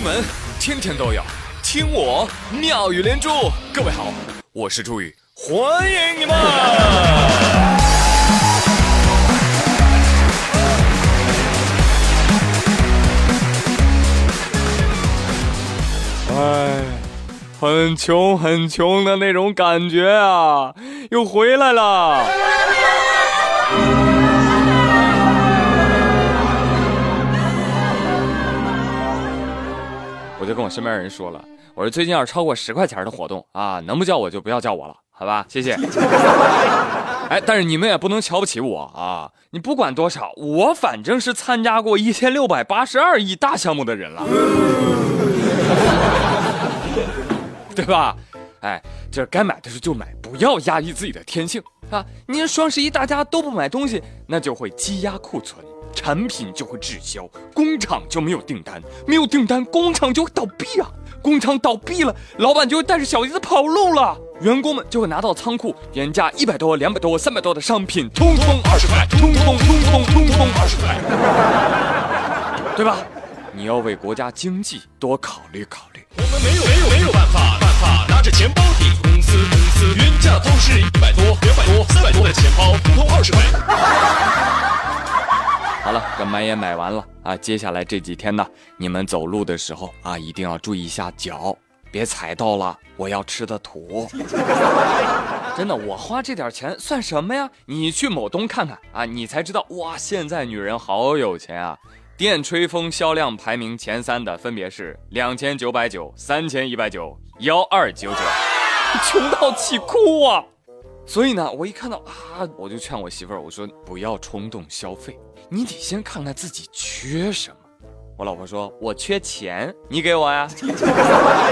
新闻天天都有，听我妙语连珠。各位好，我是朱宇，欢迎你们！哎，很穷很穷的那种感觉啊，又回来了。我就跟我身边人说了，我说最近要是超过十块钱的活动啊，能不叫我就不要叫我了，好吧？谢谢。哎，但是你们也不能瞧不起我啊！你不管多少，我反正是参加过一千六百八十二亿大项目的人了，对吧？哎，这该买的时候就买，不要压抑自己的天性啊！你双十一大家都不买东西，那就会积压库存。产品就会滞销，工厂就没有订单，没有订单，工厂就会倒闭啊！工厂倒闭了，老板就会带着小姨子跑路了，员工们就会拿到仓库原价一百多、两百多、三百多的商品，通通二十块，通通通通通通二十块，对吧？你要为国家经济多考虑考虑。我们没有没有没有办法办法，拿着钱包抵工资工资，原价都是一百多、两百多、三百多的钱包，通通二十块。买也买完了啊！接下来这几天呢，你们走路的时候啊，一定要注意一下脚，别踩到了我要吃的土。真的，我花这点钱算什么呀？你去某东看看啊，你才知道哇！现在女人好有钱啊！电吹风销量排名前三的分别是两千九百九、三千一百九、幺二九九，穷到气哭啊！所以呢，我一看到啊，我就劝我媳妇儿，我说不要冲动消费。你得先看看自己缺什么。我老婆说：“我缺钱，你给我呀。”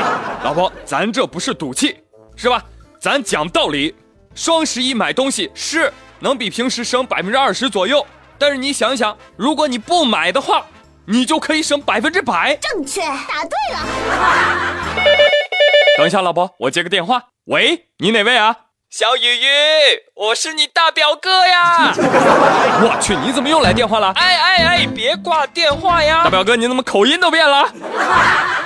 老婆，咱这不是赌气，是吧？咱讲道理。双十一买东西是能比平时省百分之二十左右，但是你想想，如果你不买的话，你就可以省百分之百。正确，答对了。等一下，老婆，我接个电话。喂，你哪位啊？小雨雨，我是你大表哥呀！我去，你怎么又来电话了？哎哎哎，别挂电话呀！大表哥，你怎么口音都变了？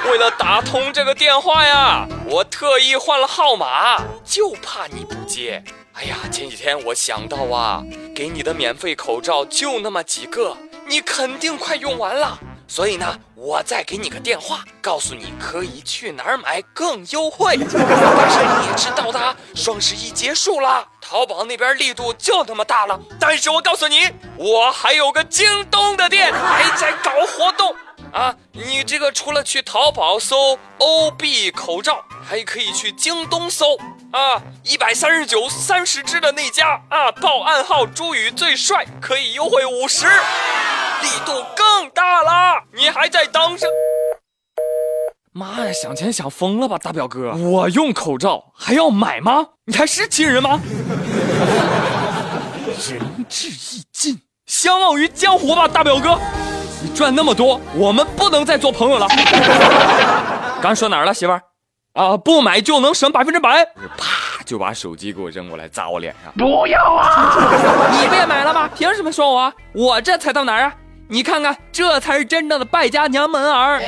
为了打通这个电话呀，我特意换了号码，就怕你不接。哎呀，前几天我想到啊，给你的免费口罩就那么几个，你肯定快用完了。所以呢，我再给你个电话，告诉你可以去哪儿买更优惠。但是你也知道的，双十一结束了，淘宝那边力度就那么大了。但是我告诉你，我还有个京东的店还在搞活动啊！你这个除了去淘宝搜 OB 口罩，还可以去京东搜啊，一百三十九三十支的那家啊，报暗号朱宇最帅，可以优惠五十。力度更大啦了，你还在当什？妈呀，想钱想疯了吧，大表哥！我用口罩还要买吗？你还是亲人吗？仁至义尽，相忘于江湖吧，大表哥！你赚那么多，我们不能再做朋友了。刚说哪儿了，媳妇儿？啊，不买就能省百分之百？啪，就把手机给我扔过来砸我脸上！不要啊！你不也买了吗？凭什么说我？我这才到哪儿啊？你看看，这才是真正的败家娘们儿。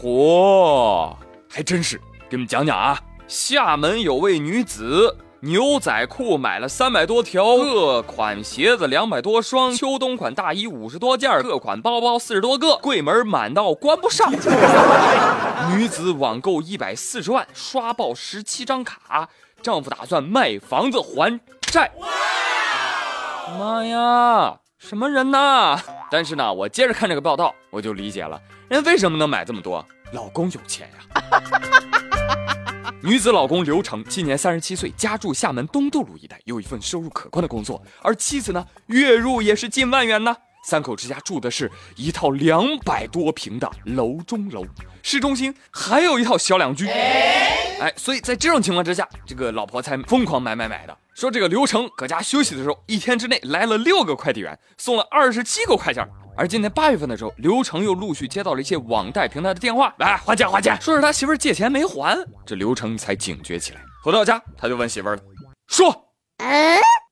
嚯，还真是！给你们讲讲啊，厦门有位女子，牛仔裤买了三百多条，各款鞋子两百多双，秋冬款大衣五十多件，各款包包四十多个，柜门满到关不上。女子网购一百四十万，刷爆十七张卡，丈夫打算卖房子还债。妈呀！什么人呐？但是呢，我接着看这个报道，我就理解了，人为什么能买这么多？老公有钱呀！女子老公刘成今年三十七岁，家住厦门东渡路一带，有一份收入可观的工作，而妻子呢，月入也是近万元呢。三口之家住的是一套两百多平的楼中楼，市中心还有一套小两居。哎，所以在这种情况之下，这个老婆才疯狂买买买的。说这个刘成搁家休息的时候，一天之内来了六个快递员，送了二十七个快件。而今年八月份的时候，刘成又陆续接到了一些网贷平台的电话，来还钱还钱，说是他媳妇借钱没还。这刘成才警觉起来，回到家他就问媳妇儿了，说。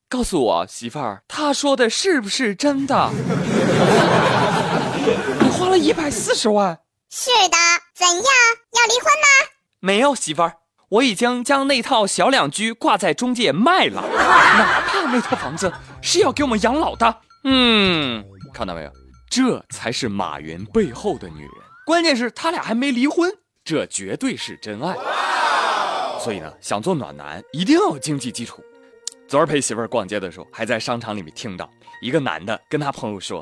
告诉我媳妇儿，他说的是不是真的？你花了一百四十万，是的，怎样？要离婚吗？没有，媳妇儿，我已经将那套小两居挂在中介卖了，哪怕那套房子是要给我们养老的。嗯，看到没有？这才是马云背后的女人。关键是他俩还没离婚，这绝对是真爱。所以呢，想做暖男一定要有经济基础。昨儿陪媳妇儿逛街的时候，还在商场里面听到一个男的跟他朋友说：“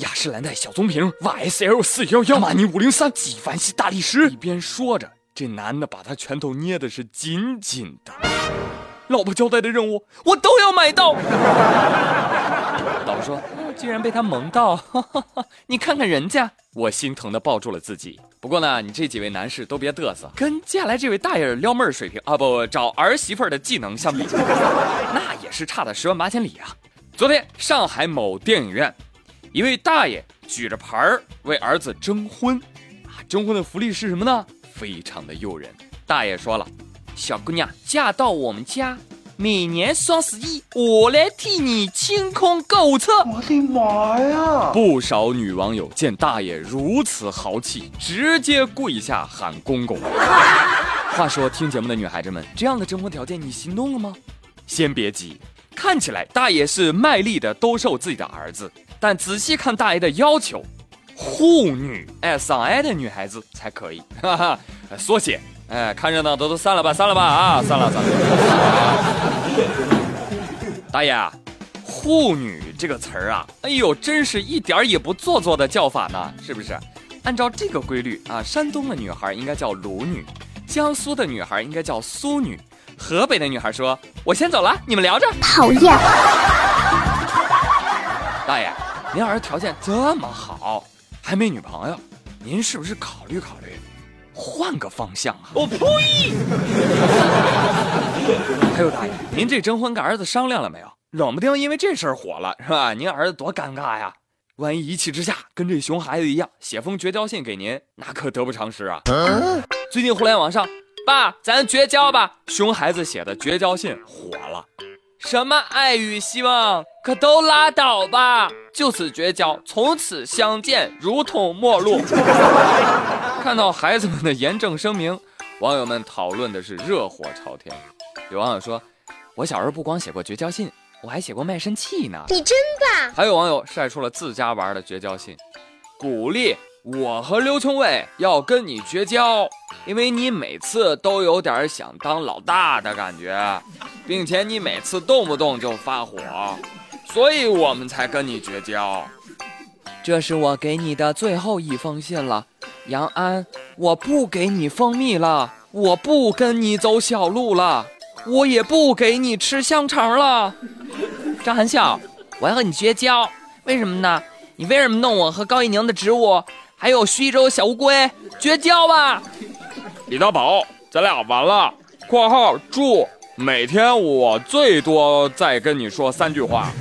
雅诗兰黛小棕瓶，YSL 四幺幺，玛尼五零三，纪梵希大理石。”一边说着，这男的把他拳头捏的是紧紧的。老婆交代的任务，我都要买到。老婆说：“居然被他萌到，你看看人家。”我心疼的抱住了自己。不过呢，你这几位男士都别嘚瑟，跟接下来这位大爷撩妹儿水平啊，不找儿媳妇儿的技能相比，那也是差的十万八千里啊。昨天上海某电影院，一位大爷举着牌儿为儿子征婚，啊，征婚的福利是什么呢？非常的诱人。大爷说了，小姑娘嫁到我们家。每年双十一，我来替你清空购物车。我的妈呀！不少女网友见大爷如此豪气，直接跪下喊公公。话说，听节目的女孩子们，这样的征婚条件你心动了吗？先别急，看起来大爷是卖力的兜售自己的儿子，但仔细看大爷的要求，护女，哎，上爱的女孩子才可以。哈哈，缩写。哎，看热闹的都散了吧，散了吧啊，散了散了。大爷，护女这个词儿啊，哎呦，真是一点儿也不做作的叫法呢，是不是？按照这个规律啊，山东的女孩应该叫鲁女，江苏的女孩应该叫苏女，河北的女孩说：“我先走了，你们聊着。”讨厌。大爷，您儿子条件这么好，还没女朋友，您是不是考虑考虑？换个方向啊！我呸！还有大爷，您这征婚跟儿子商量了没有？冷不丁因为这事儿火了是吧？您儿子多尴尬呀！万一一气之下跟这熊孩子一样写封绝交信给您，那可得不偿失啊！最近互联网上，爸，咱绝交吧！熊孩子写的绝交信火了。什么爱与希望，可都拉倒吧！就此绝交，从此相见如同陌路。看到孩子们的严正声明，网友们讨论的是热火朝天。有网友说：“我小时候不光写过绝交信，我还写过卖身契呢。”你真棒！还有网友晒出了自家玩的绝交信，鼓励我和刘琼伟要跟你绝交，因为你每次都有点想当老大的感觉。并且你每次动不动就发火，所以我们才跟你绝交。这是我给你的最后一封信了，杨安，我不给你蜂蜜了，我不跟你走小路了，我也不给你吃香肠了。张含笑，我要和你绝交，为什么呢？你为什么弄我和高一宁的植物，还有徐州小乌龟绝交吧？李大宝，咱俩完了。（括号祝）每天我最多再跟你说三句话。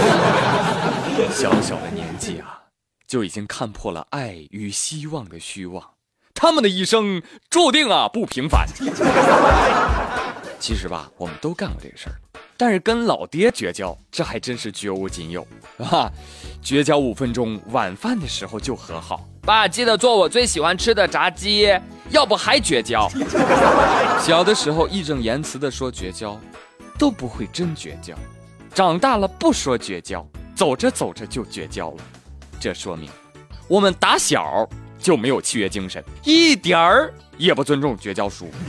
小小的年纪啊，就已经看破了爱与希望的虚妄，他们的一生注定啊不平凡。其实吧，我们都干过这个事儿，但是跟老爹绝交，这还真是绝无仅有，啊！绝交五分钟，晚饭的时候就和好。爸，记得做我最喜欢吃的炸鸡，要不还绝交。小的时候义正言辞的说绝交，都不会真绝交；长大了不说绝交，走着走着就绝交了。这说明我们打小就没有契约精神，一点儿也不尊重绝交书。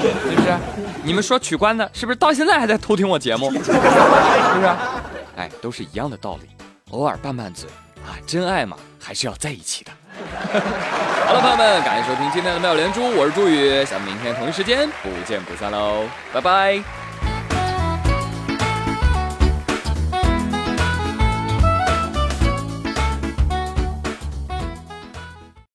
是不是？你们说取关的，是不是到现在还在偷听我节目？是不是？哎，都是一样的道理，偶尔拌拌嘴。啊，真爱嘛，还是要在一起的。好了，朋友们，感谢收听今天的妙连珠，我是朱宇，咱们明天同一时间不见不散喽，拜拜。